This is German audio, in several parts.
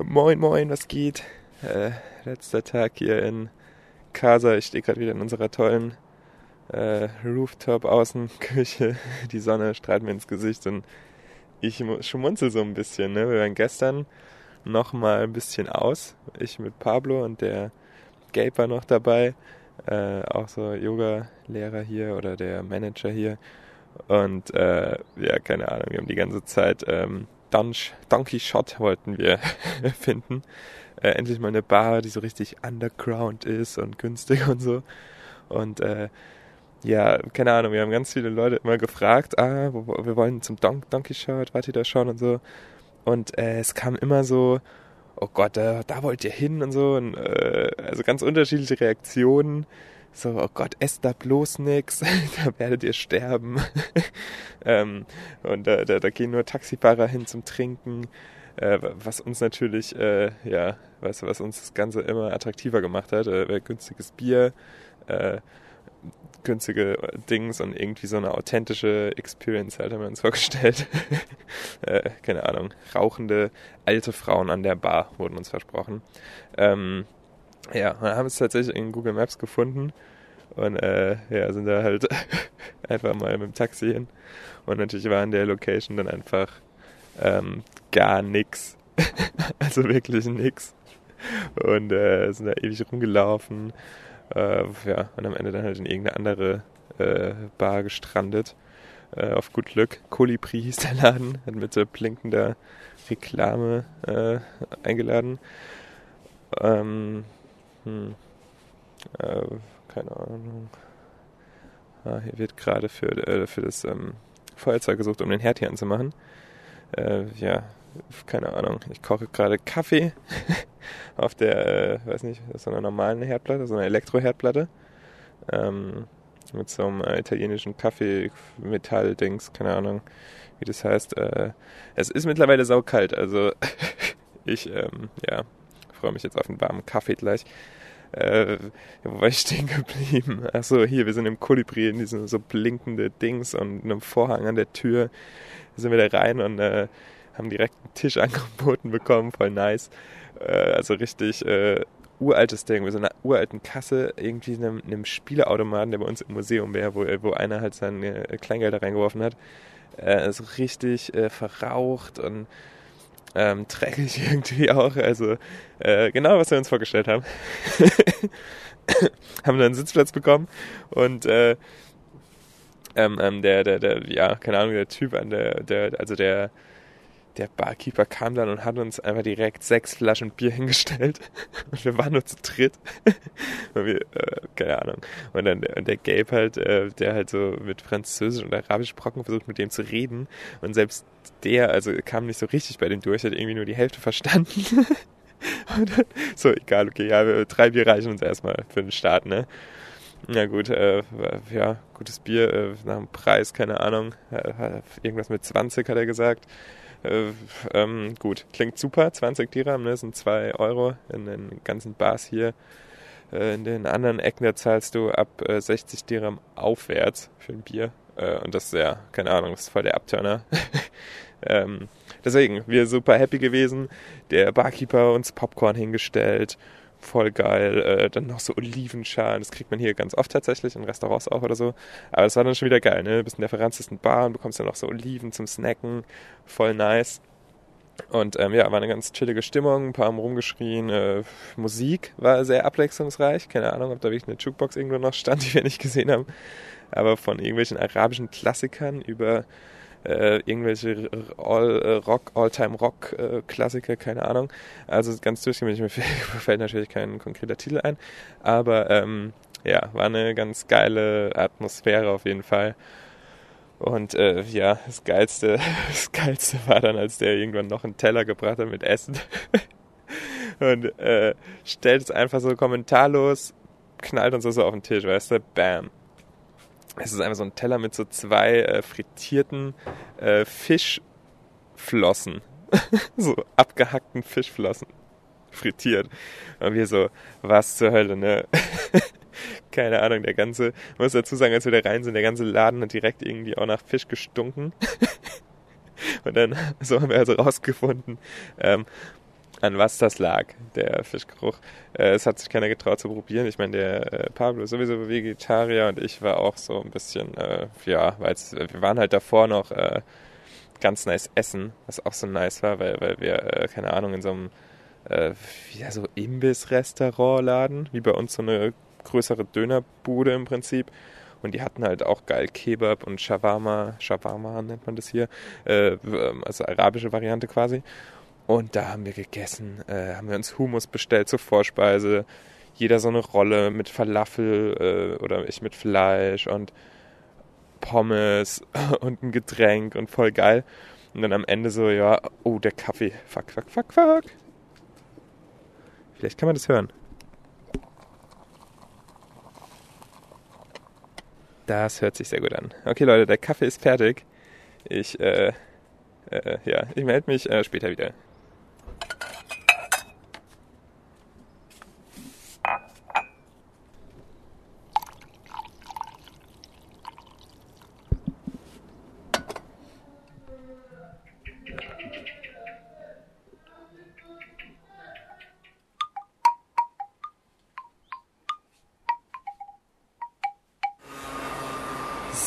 Moin, moin, was geht? Äh, letzter Tag hier in Casa. Ich stehe gerade wieder in unserer tollen äh, Rooftop-Außenküche. Die Sonne strahlt mir ins Gesicht und ich schmunzel so ein bisschen. Ne? Wir waren gestern noch mal ein bisschen aus. Ich mit Pablo und der Gabe war noch dabei. Äh, auch so Yoga-Lehrer hier oder der Manager hier. Und äh, ja, keine Ahnung, wir haben die ganze Zeit ähm, Donkey Shot wollten wir finden. Äh, endlich mal eine Bar, die so richtig underground ist und günstig und so. Und äh, ja, keine Ahnung, wir haben ganz viele Leute immer gefragt, ah, wo, wir wollen zum Don Donkey Shot, wart ihr da schon und so. Und äh, es kam immer so, oh Gott, da, da wollt ihr hin und so. Und, äh, also ganz unterschiedliche Reaktionen so, oh Gott, esst da bloß nix, da werdet ihr sterben. ähm, und da, da, da gehen nur Taxifahrer hin zum Trinken, äh, was uns natürlich, äh, ja, was, was uns das Ganze immer attraktiver gemacht hat. Äh, günstiges Bier, äh, günstige Dings und irgendwie so eine authentische Experience halt haben wir uns vorgestellt. äh, keine Ahnung, rauchende alte Frauen an der Bar wurden uns versprochen. Ähm, ja, und haben es tatsächlich in Google Maps gefunden und äh, ja, sind da halt einfach mal mit dem Taxi hin. Und natürlich war in der Location dann einfach ähm, gar nix. also wirklich nix. Und äh, sind da ewig rumgelaufen. Äh, ja, und am Ende dann halt in irgendeine andere äh, Bar gestrandet. Äh, auf gut Glück. Kolibri hieß der Laden, hat mit so blinkender Reklame äh, eingeladen. Ähm, hm. Äh, keine Ahnung. Ah, hier wird gerade für, äh, für das ähm, Feuerzeug gesucht, um den Herd hier anzumachen. Äh, ja, keine Ahnung. Ich koche gerade Kaffee auf der, äh, weiß nicht, so einer normalen Herdplatte, so einer Elektroherdplatte. Ähm, mit so einem äh, italienischen Kaffee-Metall-Dings, keine Ahnung, wie das heißt. Äh, es ist mittlerweile saukalt, also ich, ähm, ja, freue mich jetzt auf einen warmen Kaffee gleich. Äh, wo war ich stehen geblieben? Achso, hier, wir sind im Kolibri in diesem so blinkende Dings und einem Vorhang an der Tür. Da sind wir da rein und äh, haben direkt einen Tisch angeboten bekommen, voll nice. Äh, also richtig äh, uraltes Ding, mit so einer uralten Kasse, irgendwie in einem, einem Spieleautomaten, der bei uns im Museum wäre, wo, wo einer halt sein Kleingeld da reingeworfen hat. Äh, also richtig äh, verraucht und ähm, dreckig irgendwie auch. Also äh, genau, was wir uns vorgestellt haben. haben dann einen Sitzplatz bekommen und äh, ähm, ähm, der, der, der, ja, keine Ahnung, der Typ an der, der, also der, der Barkeeper kam dann und hat uns einfach direkt sechs Flaschen Bier hingestellt. Und wir waren nur zu dritt. und wir, äh, keine Ahnung. Und dann und der Gabe halt, äh, der halt so mit Französisch und Arabisch Brocken versucht, mit dem zu reden. Und selbst der, also kam nicht so richtig bei dem durch, hat irgendwie nur die Hälfte verstanden. und dann, so, egal, okay, ja, drei Bier reichen uns erstmal für den Start, ne? Na gut, äh, ja, gutes Bier, äh, nach dem Preis, keine Ahnung, äh, irgendwas mit 20 hat er gesagt. Äh, ähm, gut, klingt super. 20 Dirham, ne, sind 2 Euro in den ganzen Bars hier. Äh, in den anderen Ecken, da zahlst du ab äh, 60 Dirham aufwärts für ein Bier. Äh, und das ist ja, keine Ahnung, das ist voll der Abturner. ähm, deswegen, wir super happy gewesen. Der Barkeeper uns Popcorn hingestellt voll geil. Äh, dann noch so Olivenschalen, das kriegt man hier ganz oft tatsächlich, in Restaurants auch oder so. Aber das war dann schon wieder geil, ne? Du bist in der verranztesten Bar und bekommst dann noch so Oliven zum Snacken, voll nice. Und ähm, ja, war eine ganz chillige Stimmung, ein paar haben rumgeschrien. Äh, Musik war sehr abwechslungsreich. Keine Ahnung, ob da wirklich eine Jukebox irgendwo noch stand, die wir nicht gesehen haben. Aber von irgendwelchen arabischen Klassikern über äh, irgendwelche All, äh, Rock, All-Time Rock äh, keine Ahnung. Also ganz durchgängig, mir fällt natürlich kein konkreter Titel ein, aber ähm, ja, war eine ganz geile Atmosphäre auf jeden Fall. Und äh, ja, das Geilste, das Geilste war dann, als der irgendwann noch einen Teller gebracht hat mit Essen. und äh, stellt es einfach so kommentarlos, knallt uns so auf den Tisch, weißt du, bam. Es ist einfach so ein Teller mit so zwei äh, frittierten äh, Fischflossen. so abgehackten Fischflossen. Frittiert. Und wir so, was zur Hölle, ne? Keine Ahnung, der ganze, muss dazu sagen, als wir da rein sind, der ganze Laden hat direkt irgendwie auch nach Fisch gestunken. Und dann, so haben wir also rausgefunden, ähm, an was das lag, der Fischgeruch. Äh, es hat sich keiner getraut zu probieren. Ich meine, der äh, Pablo ist sowieso Vegetarier und ich war auch so ein bisschen, äh, ja, weil wir waren halt davor noch äh, ganz nice essen, was auch so nice war, weil, weil wir, äh, keine Ahnung, in so einem äh, ja, so Imbiss-Restaurantladen, wie bei uns so eine größere Dönerbude im Prinzip. Und die hatten halt auch geil Kebab und Shawarma, Shawarma nennt man das hier, äh, also arabische Variante quasi. Und da haben wir gegessen, äh, haben wir uns Hummus bestellt zur Vorspeise. Jeder so eine Rolle mit Falafel äh, oder ich mit Fleisch und Pommes und ein Getränk und voll geil. Und dann am Ende so, ja, oh, der Kaffee. Fuck, fuck, fuck, fuck. Vielleicht kann man das hören. Das hört sich sehr gut an. Okay, Leute, der Kaffee ist fertig. Ich, äh, äh, ja, ich melde mich äh, später wieder.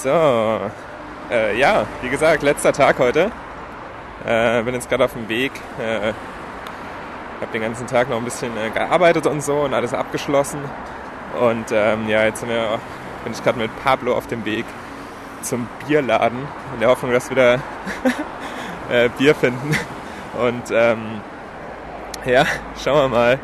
So, äh, ja, wie gesagt, letzter Tag heute. Äh, bin jetzt gerade auf dem Weg. Äh, habe den ganzen Tag noch ein bisschen äh, gearbeitet und so und alles abgeschlossen. Und ähm, ja, jetzt wir, bin ich gerade mit Pablo auf dem Weg zum Bierladen in der Hoffnung, dass wir da äh, Bier finden. Und ähm, ja, schauen wir mal,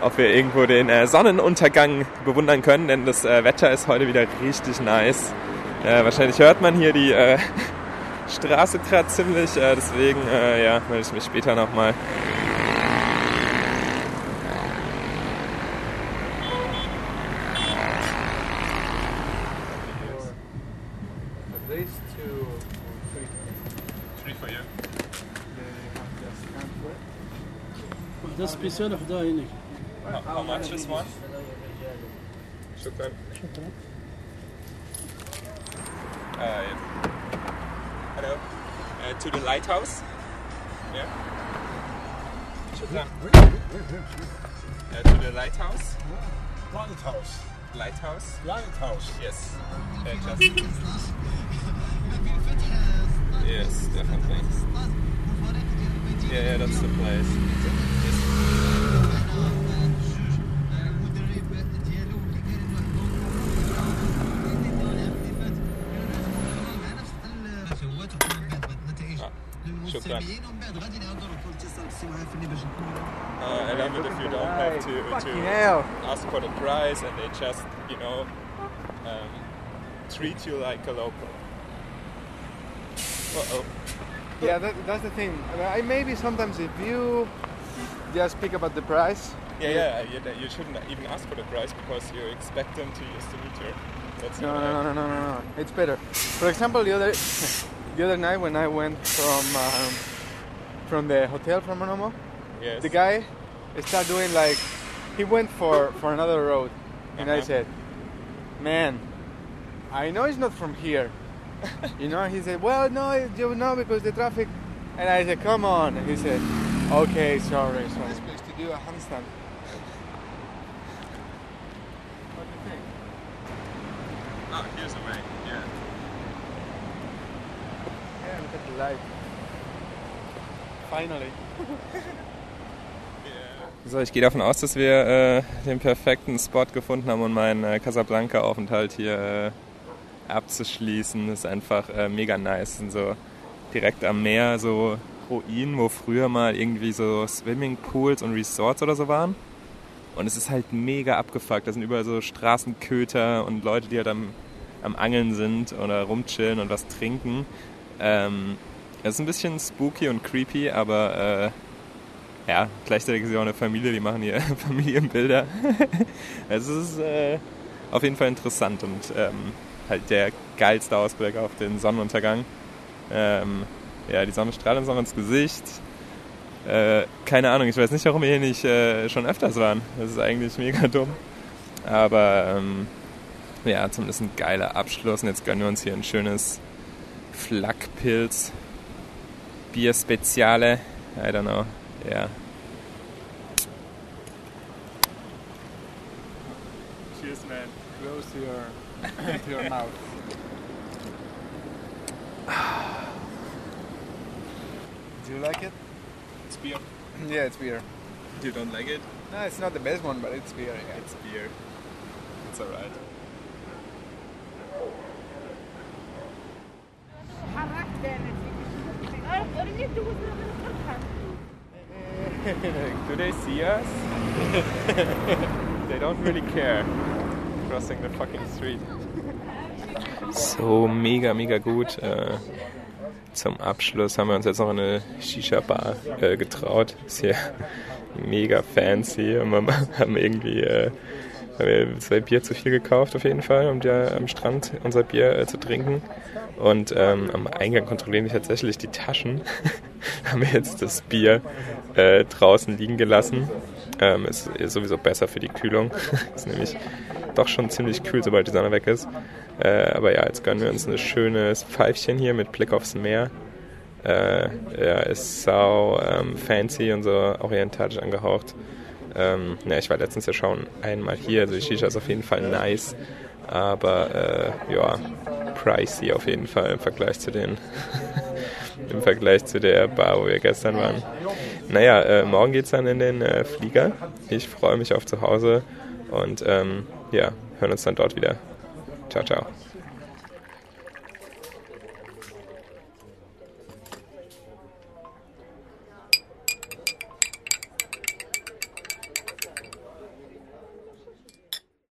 ob wir irgendwo den äh, Sonnenuntergang bewundern können, denn das äh, Wetter ist heute wieder richtig nice. Äh, wahrscheinlich hört man hier die äh, Straße gerade ziemlich, äh, deswegen äh, ja, melde ich mich später nochmal. Das speziell auf da nicht. How, how much is one? شكرا. شكرا. uh, hello, uh, to the lighthouse. Yeah. Uh, to the lighthouse. Lighthouse. Lighthouse. Lighthouse. Yes. Uh, just. yes, definitely. Yeah, yeah, that's the place. Uh, and even if you don't have to, to ask for the price, and they just, you know, um, treat you like a local. Uh oh. Yeah, that, that's the thing. I, maybe sometimes if you just speak about the price. Yeah, yeah, you, shouldn't even ask for the price because you expect them to use the meter. That's no, no, no, no, no, no, no. It's better. For example, the other the other night when I went from. Um, from the hotel from Monomo, Yes. the guy started doing like he went for for another road, and I Uh-huh. said, "Man, I know it's not from here." you know, he said, "Well, no, you know because the traffic." And I said, "Come on," and he said, "Okay, sorry, sorry." supposed to do a handstand. What do you think? Oh, here's a way. Yeah. Yeah, look at the light. Finally. So, ich gehe davon aus, dass wir äh, den perfekten Spot gefunden haben, um meinen äh, Casablanca-Aufenthalt hier äh, abzuschließen. Das ist einfach äh, mega nice. Sind so direkt am Meer so Ruinen, wo früher mal irgendwie so Swimmingpools und Resorts oder so waren. Und es ist halt mega abgefuckt. Da sind überall so Straßenköter und Leute, die halt am, am Angeln sind oder rumchillen und was trinken. Ähm, es ist ein bisschen spooky und creepy, aber äh, ja, gleichzeitig ist ja auch eine Familie, die machen hier Familienbilder. es ist äh, auf jeden Fall interessant und ähm, halt der geilste Ausblick auf den Sonnenuntergang. Ähm, ja, die Sonne strahlt uns noch ins Gesicht. Äh, keine Ahnung, ich weiß nicht, warum wir hier nicht äh, schon öfters waren. Das ist eigentlich mega dumm. Aber ähm, ja, zumindest ein geiler Abschluss. Und jetzt gönnen wir uns hier ein schönes Flakpilz. beer speciale. I don't know. Yeah. Cheers, man. Close your to your mouth. Do you like it? It's beer. yeah, it's beer. You don't like it? No, it's not the best one, but it's beer. Yeah. It's beer. It's alright. Do they see us? they don't really care. Crossing the fucking street. So mega, mega gut. Äh, zum Abschluss haben wir uns jetzt noch in eine Shisha-Bar äh, getraut. Ist hier mega fancy und wir haben irgendwie äh, haben wir zwei Bier zu viel gekauft auf jeden Fall, um da am Strand unser Bier äh, zu trinken. Und ähm, am Eingang kontrollieren wir tatsächlich die Taschen. haben wir jetzt das Bier äh, draußen liegen gelassen. Ähm, ist, ist sowieso besser für die Kühlung. ist nämlich doch schon ziemlich kühl, sobald die Sonne weg ist. Äh, aber ja, jetzt gönnen wir uns ein schönes Pfeifchen hier mit Blick aufs Meer. Äh, ja, ist sau ähm, fancy und so orientalisch angehaucht. Ähm, ja, ich war letztens ja schon einmal hier, also die Shisha ist auf jeden Fall nice, aber äh, ja, pricey auf jeden Fall im Vergleich zu den im Vergleich zu der Bar, wo wir gestern waren. Naja, äh, morgen geht's dann in den äh, Flieger. Ich freue mich auf zu Hause und ähm, ja, hören uns dann dort wieder. Ciao, ciao.